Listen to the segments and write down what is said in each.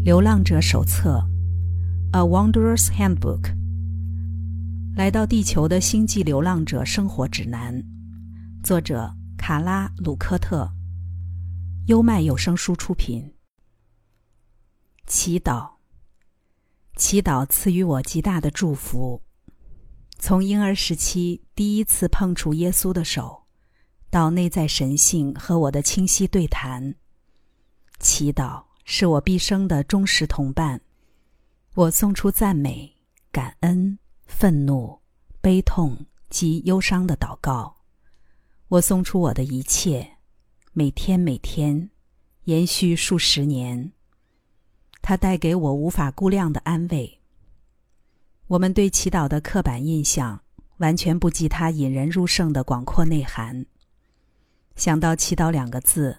《流浪者手册》（A Wanderer's Handbook），来到地球的星际流浪者生活指南，作者卡拉·鲁科特，优麦有声书出品。祈祷，祈祷赐予我极大的祝福。从婴儿时期第一次碰触耶稣的手，到内在神性和我的清晰对谈，祈祷。是我毕生的忠实同伴。我送出赞美、感恩、愤怒、悲痛及忧伤的祷告。我送出我的一切，每天每天，延续数十年。它带给我无法估量的安慰。我们对祈祷的刻板印象，完全不及它引人入胜的广阔内涵。想到“祈祷”两个字。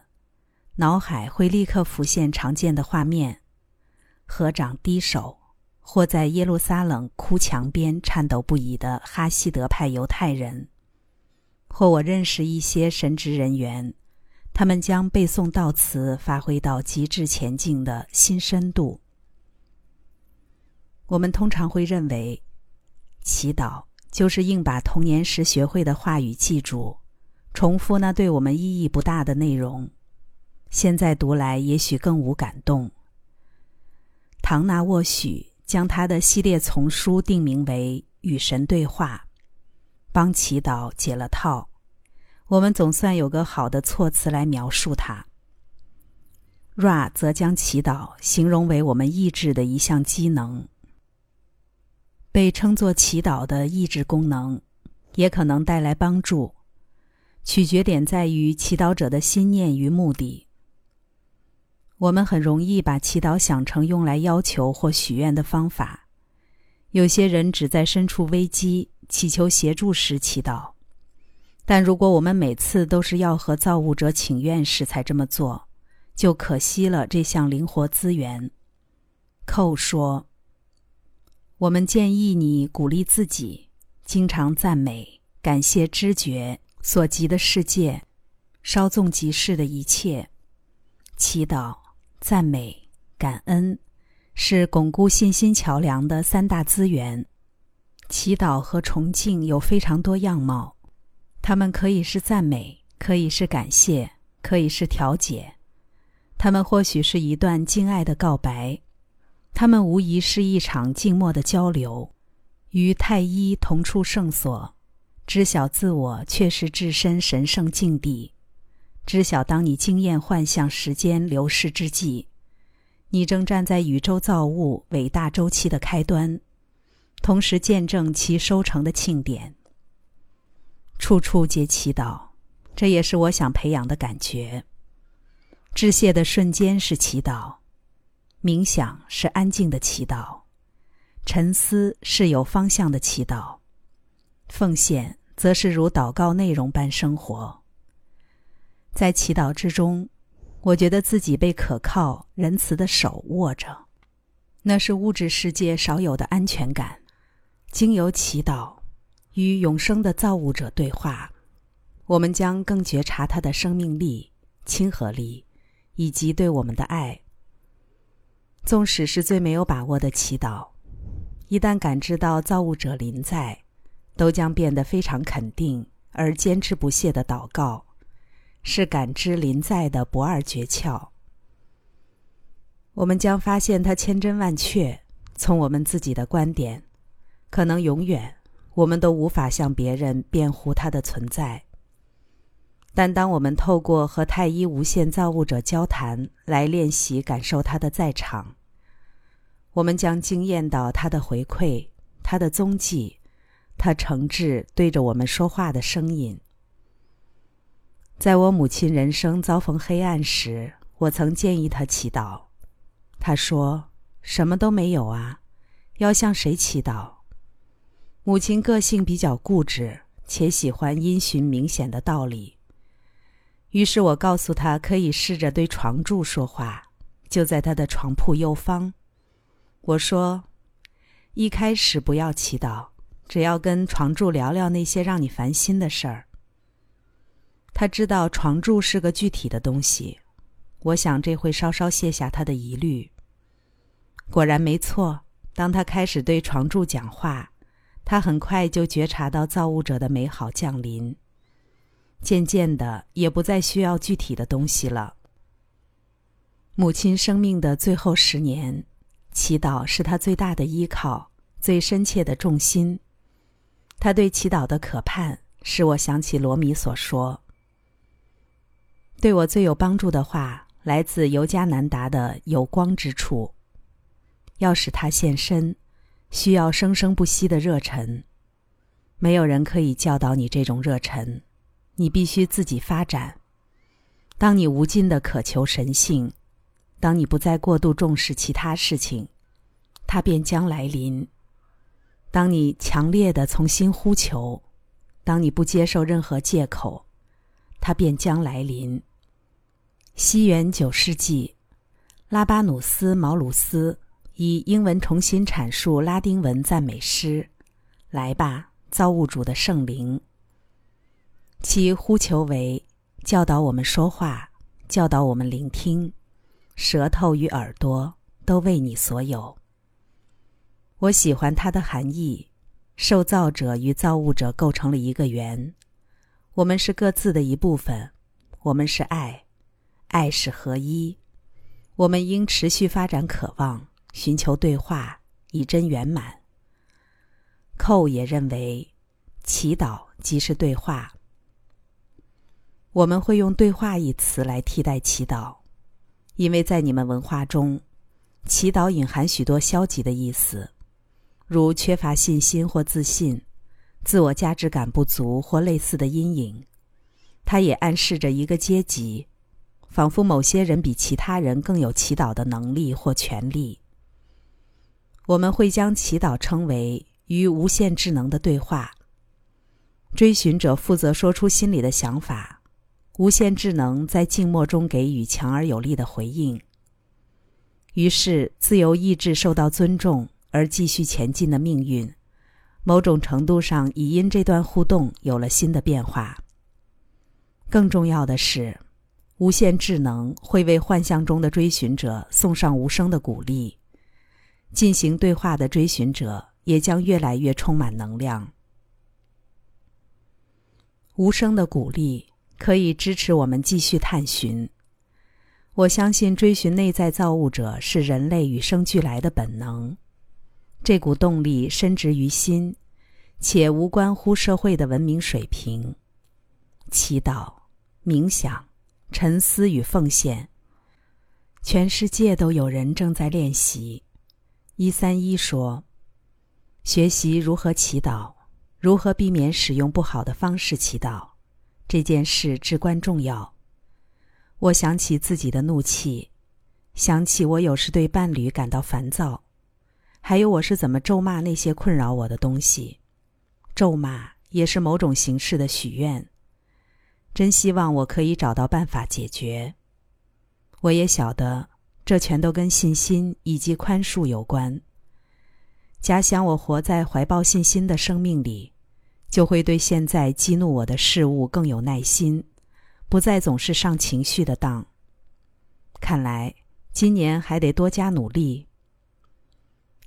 脑海会立刻浮现常见的画面：合掌低手，或在耶路撒冷哭墙边颤抖不已的哈希德派犹太人；或我认识一些神职人员，他们将背诵悼词发挥到极致前进的新深度。我们通常会认为，祈祷就是硬把童年时学会的话语记住，重复那对我们意义不大的内容。现在读来，也许更无感动。唐纳沃许将他的系列丛书定名为《与神对话》，帮祈祷解了套。我们总算有个好的措辞来描述它。Ra 则将祈祷形容为我们意志的一项机能，被称作祈祷的意志功能，也可能带来帮助。取决点在于祈祷者的心念与目的。我们很容易把祈祷想成用来要求或许愿的方法。有些人只在身处危机、祈求协助时祈祷，但如果我们每次都是要和造物者请愿时才这么做，就可惜了这项灵活资源。寇说：“我们建议你鼓励自己，经常赞美、感谢知觉所及的世界，稍纵即逝的一切，祈祷。”赞美、感恩，是巩固信心桥梁的三大资源。祈祷和崇敬有非常多样貌，它们可以是赞美，可以是感谢，可以是调解。它们或许是一段敬爱的告白，它们无疑是一场静默的交流。与太一同处圣所，知晓自我确实置身神圣境地。知晓，当你经验幻象时间流逝之际，你正站在宇宙造物伟大周期的开端，同时见证其收成的庆典。处处皆祈祷，这也是我想培养的感觉。致谢的瞬间是祈祷，冥想是安静的祈祷，沉思是有方向的祈祷，奉献则是如祷告内容般生活。在祈祷之中，我觉得自己被可靠、仁慈的手握着，那是物质世界少有的安全感。经由祈祷，与永生的造物者对话，我们将更觉察他的生命力、亲和力，以及对我们的爱。纵使是最没有把握的祈祷，一旦感知到造物者临在，都将变得非常肯定而坚持不懈的祷告。是感知临在的不二诀窍。我们将发现它千真万确。从我们自己的观点，可能永远我们都无法向别人辩护它的存在。但当我们透过和太一无限造物者交谈来练习感受他的在场，我们将惊艳到他的回馈、他的踪迹、他诚挚对着我们说话的声音。在我母亲人生遭逢黑暗时，我曾建议她祈祷。她说：“什么都没有啊，要向谁祈祷？”母亲个性比较固执，且喜欢因循明显的道理。于是我告诉她，可以试着对床柱说话，就在她的床铺右方。我说：“一开始不要祈祷，只要跟床柱聊聊那些让你烦心的事儿。”他知道床柱是个具体的东西，我想这会稍稍卸下他的疑虑。果然没错。当他开始对床柱讲话，他很快就觉察到造物者的美好降临。渐渐的，也不再需要具体的东西了。母亲生命的最后十年，祈祷是他最大的依靠，最深切的重心。他对祈祷的渴盼，使我想起罗米所说：“对我最有帮助的话，来自尤加南达的有光之处。要使他现身，需要生生不息的热忱。没有人可以教导你这种热忱。”你必须自己发展。当你无尽的渴求神性，当你不再过度重视其他事情，它便将来临。当你强烈的从心呼求，当你不接受任何借口，它便将来临。西元九世纪，拉巴努斯·毛鲁斯以英文重新阐述拉丁文赞美诗：“来吧，造物主的圣灵。”其呼求为教导我们说话，教导我们聆听，舌头与耳朵都为你所有。我喜欢它的含义：受造者与造物者构成了一个圆，我们是各自的一部分，我们是爱，爱是合一。我们应持续发展渴望，寻求对话，以真圆满。寇也认为，祈祷即是对话。我们会用“对话”一词来替代祈祷，因为在你们文化中，祈祷隐含许多消极的意思，如缺乏信心或自信、自我价值感不足或类似的阴影。它也暗示着一个阶级，仿佛某些人比其他人更有祈祷的能力或权利。我们会将祈祷称为与无限智能的对话。追寻者负责说出心里的想法。无限智能在静默中给予强而有力的回应。于是，自由意志受到尊重而继续前进的命运，某种程度上已因这段互动有了新的变化。更重要的是，无限智能会为幻象中的追寻者送上无声的鼓励。进行对话的追寻者也将越来越充满能量。无声的鼓励。可以支持我们继续探寻。我相信追寻内在造物者是人类与生俱来的本能，这股动力深植于心，且无关乎社会的文明水平。祈祷、冥想、沉思与奉献，全世界都有人正在练习。一三一说，学习如何祈祷，如何避免使用不好的方式祈祷。这件事至关重要。我想起自己的怒气，想起我有时对伴侣感到烦躁，还有我是怎么咒骂那些困扰我的东西。咒骂也是某种形式的许愿。真希望我可以找到办法解决。我也晓得，这全都跟信心以及宽恕有关。假想我活在怀抱信心的生命里。就会对现在激怒我的事物更有耐心，不再总是上情绪的当。看来今年还得多加努力。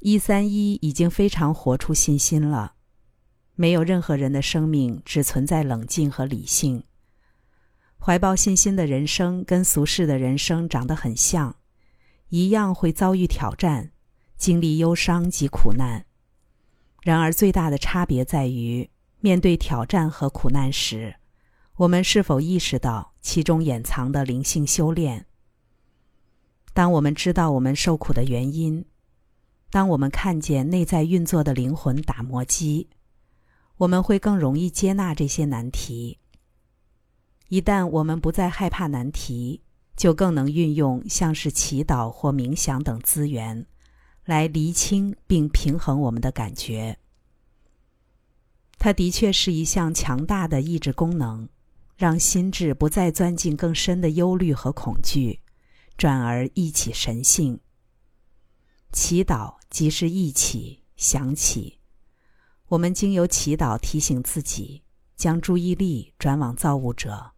一三一已经非常活出信心了，没有任何人的生命只存在冷静和理性。怀抱信心的人生跟俗世的人生长得很像，一样会遭遇挑战，经历忧伤及苦难。然而最大的差别在于。面对挑战和苦难时，我们是否意识到其中掩藏的灵性修炼？当我们知道我们受苦的原因，当我们看见内在运作的灵魂打磨机，我们会更容易接纳这些难题。一旦我们不再害怕难题，就更能运用像是祈祷或冥想等资源，来厘清并平衡我们的感觉。它的确是一项强大的抑制功能，让心智不再钻进更深的忧虑和恐惧，转而忆起神性。祈祷即是忆起、想起。我们经由祈祷提醒自己，将注意力转往造物者，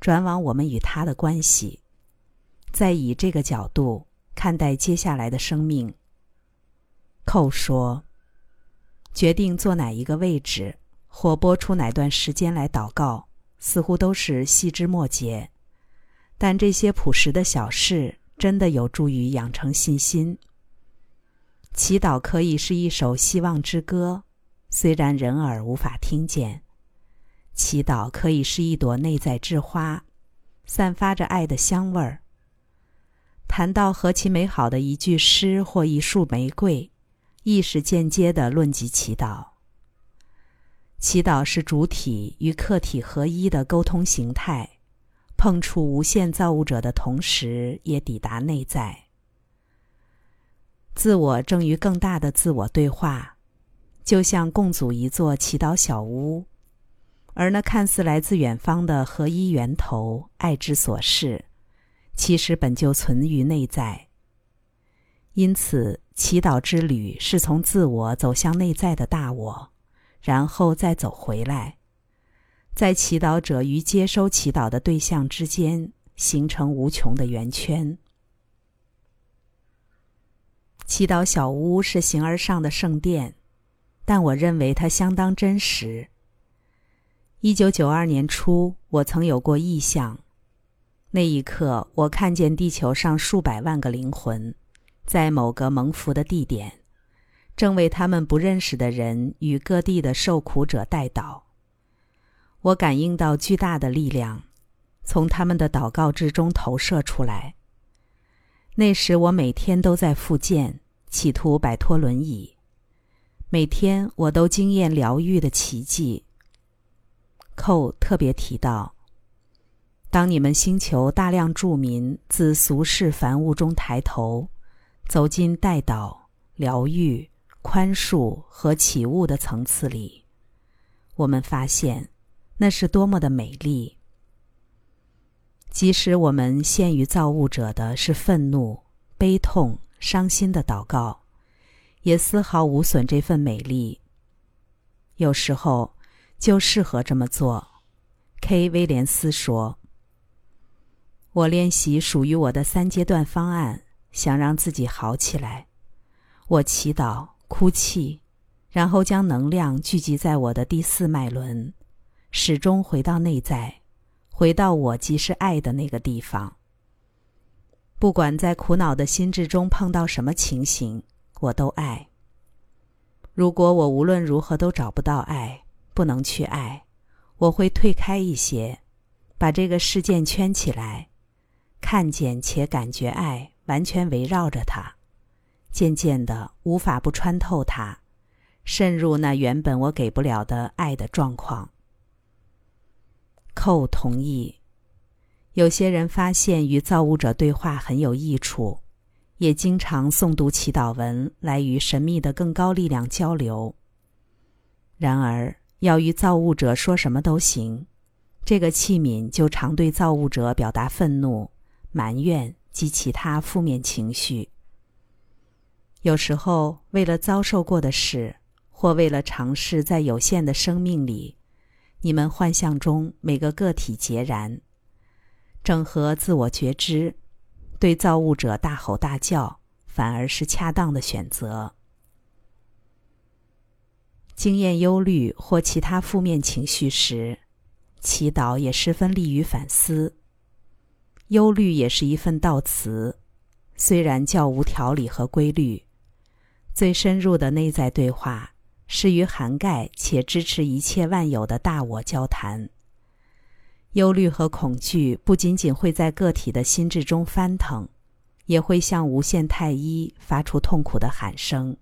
转往我们与他的关系，再以这个角度看待接下来的生命，寇说：“决定坐哪一个位置，或拨出哪段时间来祷告，似乎都是细枝末节。但这些朴实的小事，真的有助于养成信心。祈祷可以是一首希望之歌，虽然人耳无法听见；祈祷可以是一朵内在之花，散发着爱的香味儿。谈到何其美好的一句诗或一束玫瑰。”亦是间接的论及祈祷。祈祷是主体与客体合一的沟通形态，碰触无限造物者的同时，也抵达内在。自我正与更大的自我对话，就像共组一座祈祷小屋，而那看似来自远方的合一源头——爱之所示，其实本就存于内在。因此。祈祷之旅是从自我走向内在的大我，然后再走回来，在祈祷者与接收祈祷的对象之间形成无穷的圆圈。祈祷小屋是形而上的圣殿，但我认为它相当真实。一九九二年初，我曾有过意象，那一刻我看见地球上数百万个灵魂。在某个蒙福的地点，正为他们不认识的人与各地的受苦者代祷。我感应到巨大的力量，从他们的祷告之中投射出来。那时我每天都在复健，企图摆脱轮椅。每天我都经验疗愈的奇迹。寇特别提到，当你们星球大量住民自俗世凡物中抬头。走进带导、疗愈、宽恕和起悟的层次里，我们发现那是多么的美丽。即使我们陷于造物者的是愤怒、悲痛、伤心的祷告，也丝毫无损这份美丽。有时候就适合这么做。K. 威廉斯说：“我练习属于我的三阶段方案。”想让自己好起来，我祈祷、哭泣，然后将能量聚集在我的第四脉轮，始终回到内在，回到我即是爱的那个地方。不管在苦恼的心智中碰到什么情形，我都爱。如果我无论如何都找不到爱，不能去爱，我会退开一些，把这个事件圈起来，看见且感觉爱。完全围绕着它，渐渐的无法不穿透它，渗入那原本我给不了的爱的状况。寇同意。有些人发现与造物者对话很有益处，也经常诵读祈祷文来与神秘的更高力量交流。然而，要与造物者说什么都行，这个器皿就常对造物者表达愤怒、埋怨。及其他负面情绪。有时候，为了遭受过的事，或为了尝试在有限的生命里，你们幻象中每个个体截然整合自我觉知，对造物者大吼大叫，反而是恰当的选择。经验忧虑或其他负面情绪时，祈祷也十分利于反思。忧虑也是一份悼词，虽然较无条理和规律。最深入的内在对话是与涵盖且支持一切万有的大我交谈。忧虑和恐惧不仅仅会在个体的心智中翻腾，也会向无限太一发出痛苦的喊声。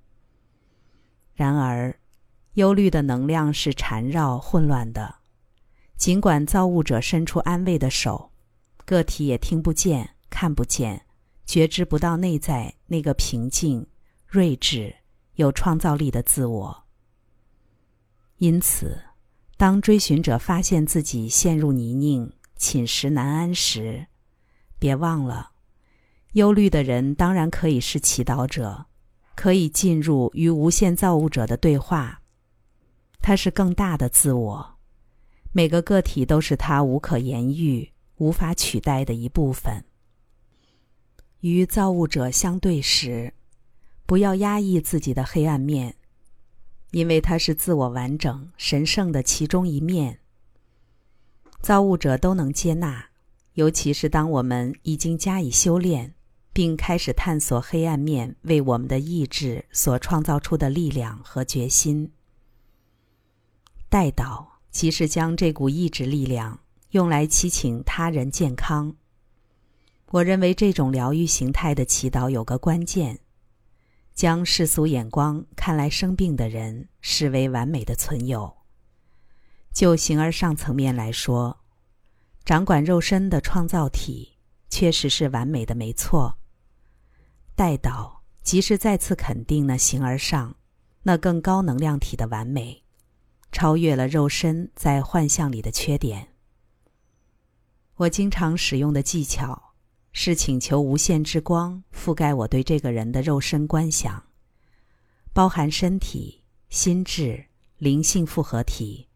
然而，忧虑的能量是缠绕混乱的，尽管造物者伸出安慰的手。个体也听不见、看不见、觉知不到内在那个平静、睿智、有创造力的自我。因此，当追寻者发现自己陷入泥泞、寝食难安时，别忘了，忧虑的人当然可以是祈祷者，可以进入与无限造物者的对话。他是更大的自我，每个个体都是他无可言喻。无法取代的一部分。与造物者相对时，不要压抑自己的黑暗面，因为它是自我完整、神圣的其中一面。造物者都能接纳，尤其是当我们已经加以修炼，并开始探索黑暗面为我们的意志所创造出的力量和决心。带导即是将这股意志力量用来祈请他人健康。我认为这种疗愈形态的祈祷有个关键：将世俗眼光看来生病的人视为完美的存有。就形而上层面来说，掌管肉身的创造体确实是完美的，没错。带导即是再次肯定那形而上、那更高能量体的完美，超越了肉身在幻象里的缺点。我经常使用的技巧。是请求无限之光覆盖我对这个人的肉身观想，包含身体、心智、灵性复合体，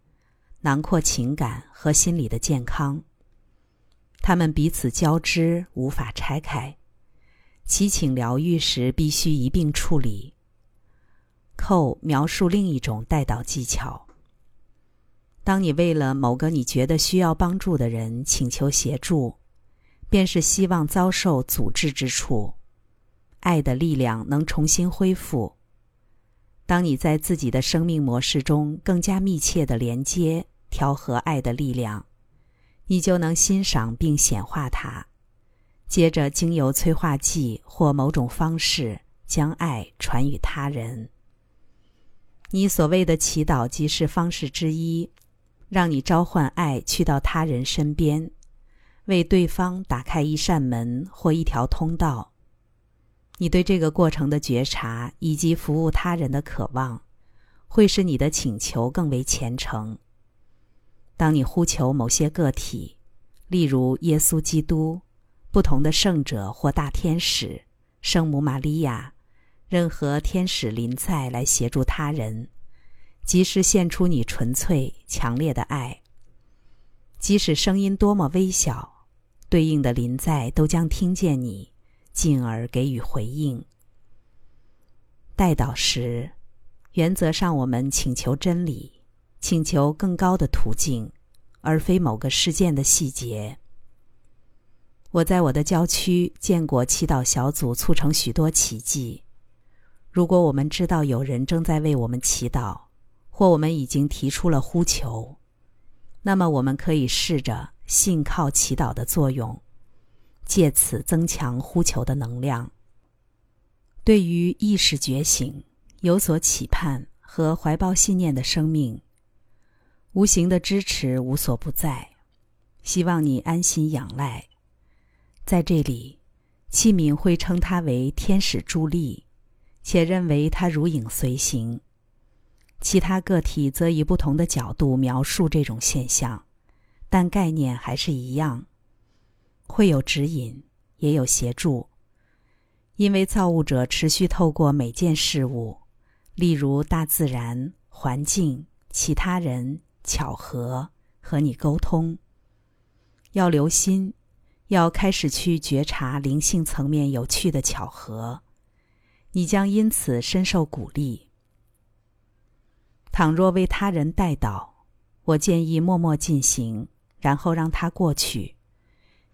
囊括情感和心理的健康。他们彼此交织，无法拆开。祈请疗愈时必须一并处理。寇描述另一种带导技巧：当你为了某个你觉得需要帮助的人请求协助。便是希望遭受阻滞之处，爱的力量能重新恢复。当你在自己的生命模式中更加密切的连接、调和爱的力量，你就能欣赏并显化它，接着经由催化剂或某种方式将爱传与他人。你所谓的祈祷即是方式之一，让你召唤爱去到他人身边。为对方打开一扇门或一条通道，你对这个过程的觉察以及服务他人的渴望，会使你的请求更为虔诚。当你呼求某些个体，例如耶稣基督、不同的圣者或大天使、圣母玛利亚、任何天使临在来协助他人，即是献出你纯粹强烈的爱，即使声音多么微小。对应的临在都将听见你，进而给予回应。带导时，原则上我们请求真理，请求更高的途径，而非某个事件的细节。我在我的郊区见过祈祷小组促成许多奇迹。如果我们知道有人正在为我们祈祷，或我们已经提出了呼求，那么我们可以试着。信靠祈祷的作用，借此增强呼求的能量。对于意识觉醒、有所期盼和怀抱信念的生命，无形的支持无所不在。希望你安心仰赖。在这里，器皿会称他为天使助力，且认为他如影随形。其他个体则以不同的角度描述这种现象。但概念还是一样，会有指引，也有协助。因为造物者持续透过每件事物，例如大自然、环境、其他人、巧合，和你沟通。要留心，要开始去觉察灵性层面有趣的巧合，你将因此深受鼓励。倘若为他人带导，我建议默默进行。然后让它过去，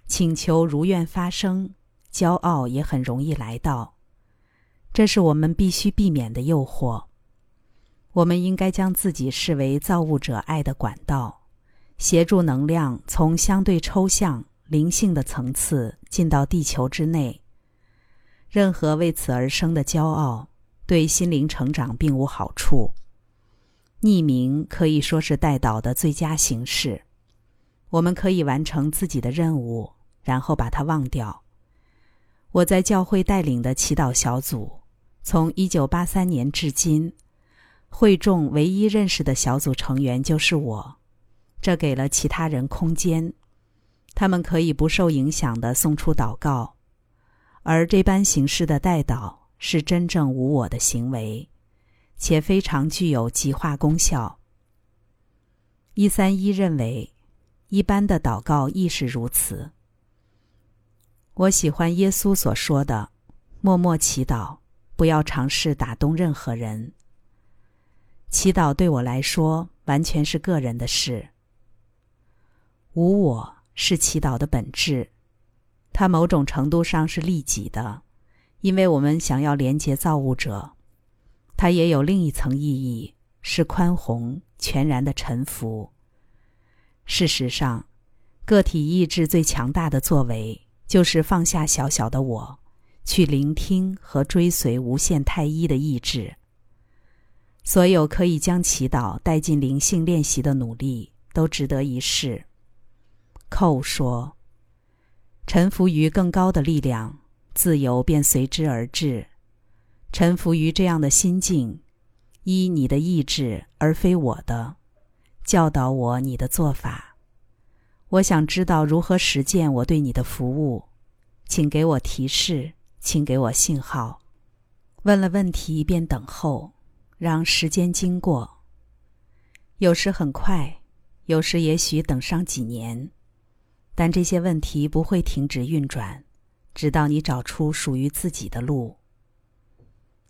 请求如愿发生，骄傲也很容易来到。这是我们必须避免的诱惑。我们应该将自己视为造物者爱的管道，协助能量从相对抽象灵性的层次进到地球之内。任何为此而生的骄傲，对心灵成长并无好处。匿名可以说是带导的最佳形式。我们可以完成自己的任务，然后把它忘掉。我在教会带领的祈祷小组，从一九八三年至今，会众唯一认识的小组成员就是我。这给了其他人空间，他们可以不受影响的送出祷告。而这般形式的带祷是真正无我的行为，且非常具有极化功效。一三一认为。一般的祷告亦是如此。我喜欢耶稣所说的：“默默祈祷，不要尝试打动任何人。祈祷对我来说完全是个人的事。无我是祈祷的本质，它某种程度上是利己的，因为我们想要连接造物者。它也有另一层意义，是宽宏、全然的臣服。事实上，个体意志最强大的作为，就是放下小小的我，去聆听和追随无限太一的意志。所有可以将祈祷带进灵性练习的努力，都值得一试。寇说：“臣服于更高的力量，自由便随之而至。臣服于这样的心境，依你的意志而非我的，教导我你的做法。我想知道如何实践我对你的服务，请给我提示，请给我信号。问了问题便等候。”让时间经过，有时很快，有时也许等上几年，但这些问题不会停止运转，直到你找出属于自己的路。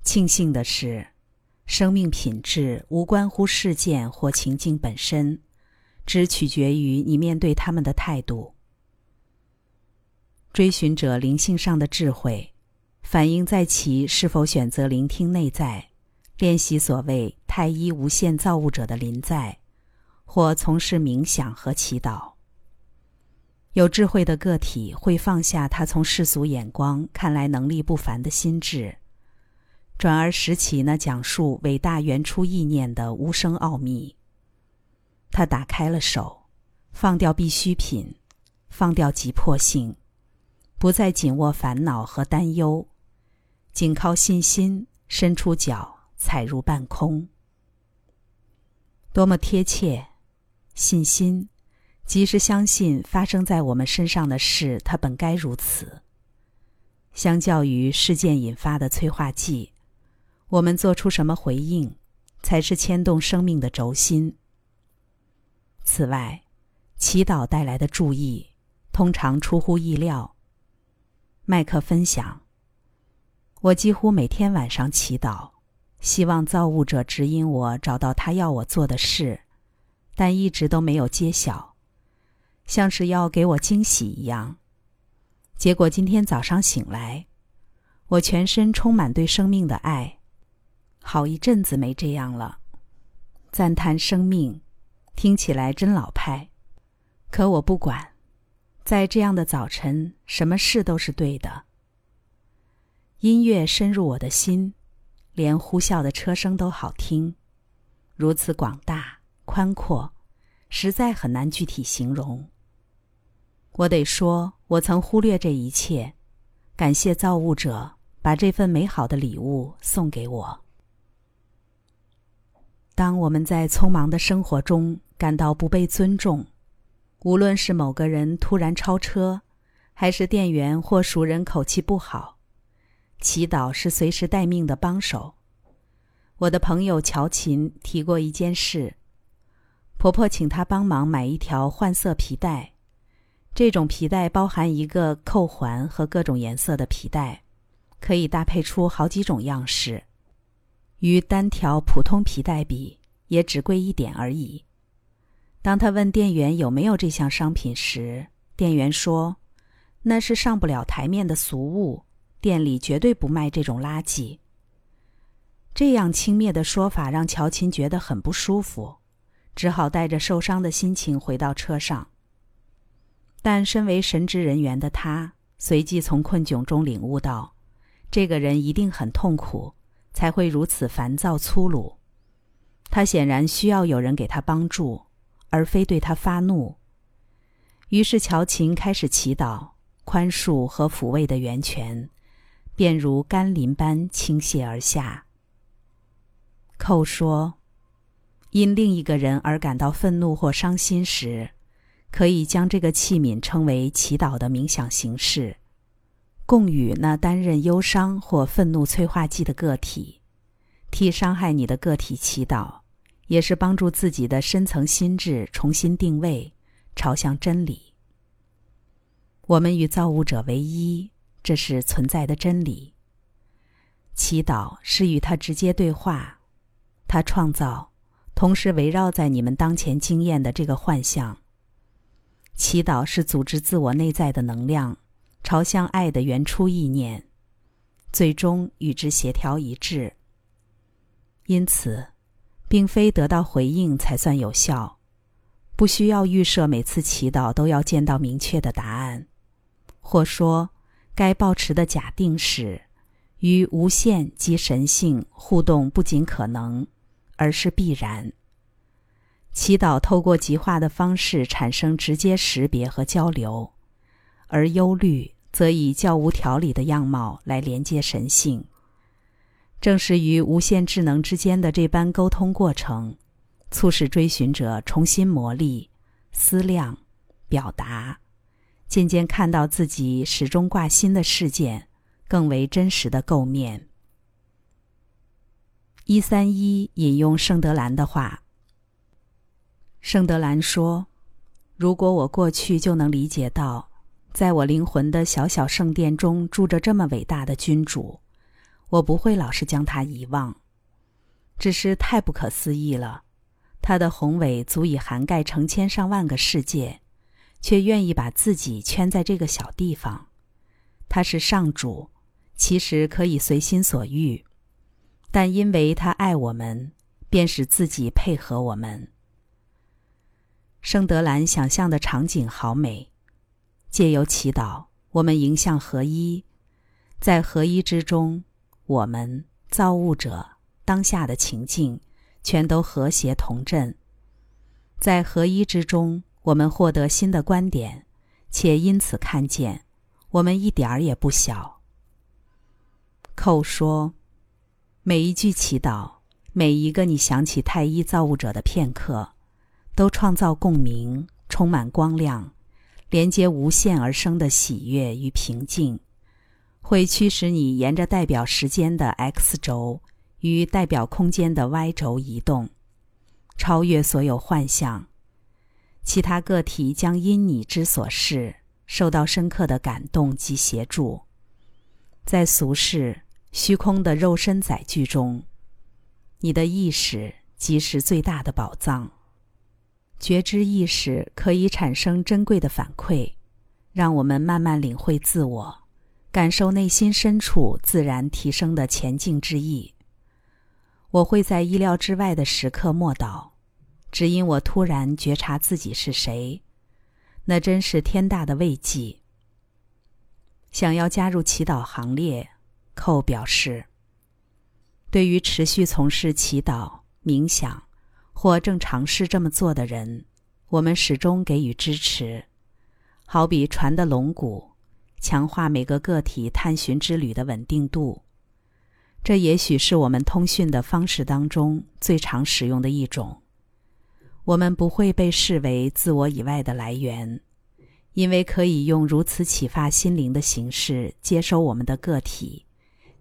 庆幸的是，生命品质无关乎事件或情境本身，只取决于你面对他们的态度。追寻者灵性上的智慧，反映在其是否选择聆听内在。练习所谓太一无限造物者的临在，或从事冥想和祈祷。有智慧的个体会放下他从世俗眼光看来能力不凡的心智，转而拾起那讲述伟大原初意念的无声奥秘。他打开了手，放掉必需品，放掉急迫性，不再紧握烦恼和担忧，仅靠信心伸出脚。踩入半空，多么贴切！信心，即是相信发生在我们身上的事，它本该如此。相较于事件引发的催化剂，我们做出什么回应，才是牵动生命的轴心。此外，祈祷带来的注意，通常出乎意料。麦克分享：我几乎每天晚上祈祷。希望造物者指引我找到他要我做的事，但一直都没有揭晓，像是要给我惊喜一样。结果今天早上醒来，我全身充满对生命的爱，好一阵子没这样了。赞叹生命，听起来真老派，可我不管，在这样的早晨，什么事都是对的。音乐深入我的心。连呼啸的车声都好听，如此广大宽阔，实在很难具体形容。我得说，我曾忽略这一切，感谢造物者把这份美好的礼物送给我。当我们在匆忙的生活中感到不被尊重，无论是某个人突然超车，还是店员或熟人口气不好。祈祷是随时待命的帮手。我的朋友乔琴提过一件事：婆婆请她帮忙买一条换色皮带，这种皮带包含一个扣环和各种颜色的皮带，可以搭配出好几种样式，与单条普通皮带比，也只贵一点而已。当他问店员有没有这项商品时，店员说：“那是上不了台面的俗物。”店里绝对不卖这种垃圾。这样轻蔑的说法让乔琴觉得很不舒服，只好带着受伤的心情回到车上。但身为神职人员的他，随即从困窘中领悟到，这个人一定很痛苦，才会如此烦躁粗鲁。他显然需要有人给他帮助，而非对他发怒。于是乔琴开始祈祷宽恕和抚慰的源泉。便如甘霖般倾泻而下。寇说：“因另一个人而感到愤怒或伤心时，可以将这个器皿称为祈祷的冥想形式，共与那担任忧伤或愤怒催化剂的个体，替伤害你的个体祈祷，也是帮助自己的深层心智重新定位，朝向真理。我们与造物者为一。”这是存在的真理。祈祷是与他直接对话，他创造，同时围绕在你们当前经验的这个幻象。祈祷是组织自我内在的能量，朝向爱的原初意念，最终与之协调一致。因此，并非得到回应才算有效，不需要预设每次祈祷都要见到明确的答案，或说，该保持的假定是，与无限及神性互动不仅可能，而是必然。祈祷透过极化的方式产生直接识别和交流，而忧虑则以较无条理的样貌来连接神性。正是与无限智能之间的这般沟通过程，促使追寻者重新磨砺、思量、表达，渐渐看到自己始终挂心的事件更为真实的构面。一三一引用圣德兰的话。圣德兰说：“如果我过去就能理解到，在我灵魂的小小圣殿中住着这么伟大的君主，我不会老是将他遗忘。只是太不可思议了，他的宏伟足以涵盖成千上万个世界，却愿意把自己圈在这个小地方。他是上主，其实可以随心所欲，但因为他爱我们，便使自己配合我们。”圣德兰想象的场景好美，借由祈祷，我们迎向合一，在合一之中，我们造物者当下的情境全都和谐同振。在合一之中，我们获得新的观点，且因此看见我们一点儿也不小。寇说：“每一句祈祷，每一个你想起太一造物者的片刻。”都创造共鸣，充满光亮，连接无限而生的喜悦与平静，会驱使你沿着代表时间的 x 轴与代表空间的 y 轴移动，超越所有幻象。其他个体将因你之所示受到深刻的感动及协助。在俗世虚空的肉身载具中，你的意识即是最大的宝藏。觉知意识可以产生珍贵的反馈，让我们慢慢领会自我，感受内心深处自然提升的前进之意。我会在意料之外的时刻默祷，只因我突然觉察自己是谁，那真是天大的慰藉。想要加入祈祷行列，寇表示：对于持续从事祈祷冥想。或正尝试这么做的人，我们始终给予支持，好比船的龙骨，强化每个个体探寻之旅的稳定度。这也许是我们通讯的方式当中最常使用的一种。我们不会被视为自我以外的来源，因为可以用如此启发心灵的形式接收我们的个体，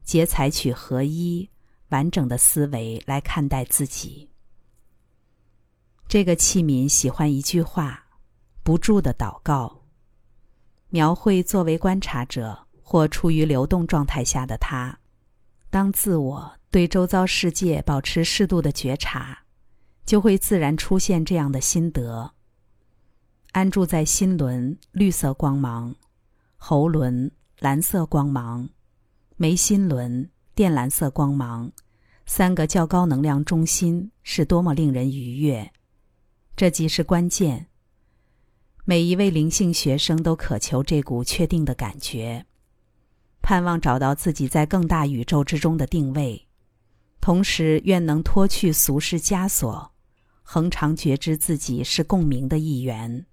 皆采取合一、完整的思维来看待自己。这个器皿喜欢一句话，不住的祷告，描绘作为观察者或处于流动状态下的他。当自我对周遭世界保持适度的觉察，就会自然出现这样的心得。安住在心轮绿色光芒，喉轮蓝色光芒，眉心轮靛蓝色光芒，三个较高能量中心是多么令人愉悦。这即是关键。每一位灵性学生都渴求这股确定的感觉，盼望找到自己在更大宇宙之中的定位，同时愿能脱去俗世枷锁，恒常觉知自己是共鸣的一员，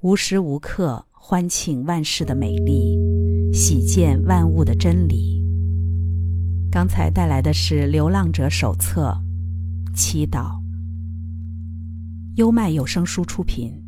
无时无刻欢庆万事的美丽，喜见万物的真理。刚才带来的是《流浪者手册》，祈祷。优麦有声书出品。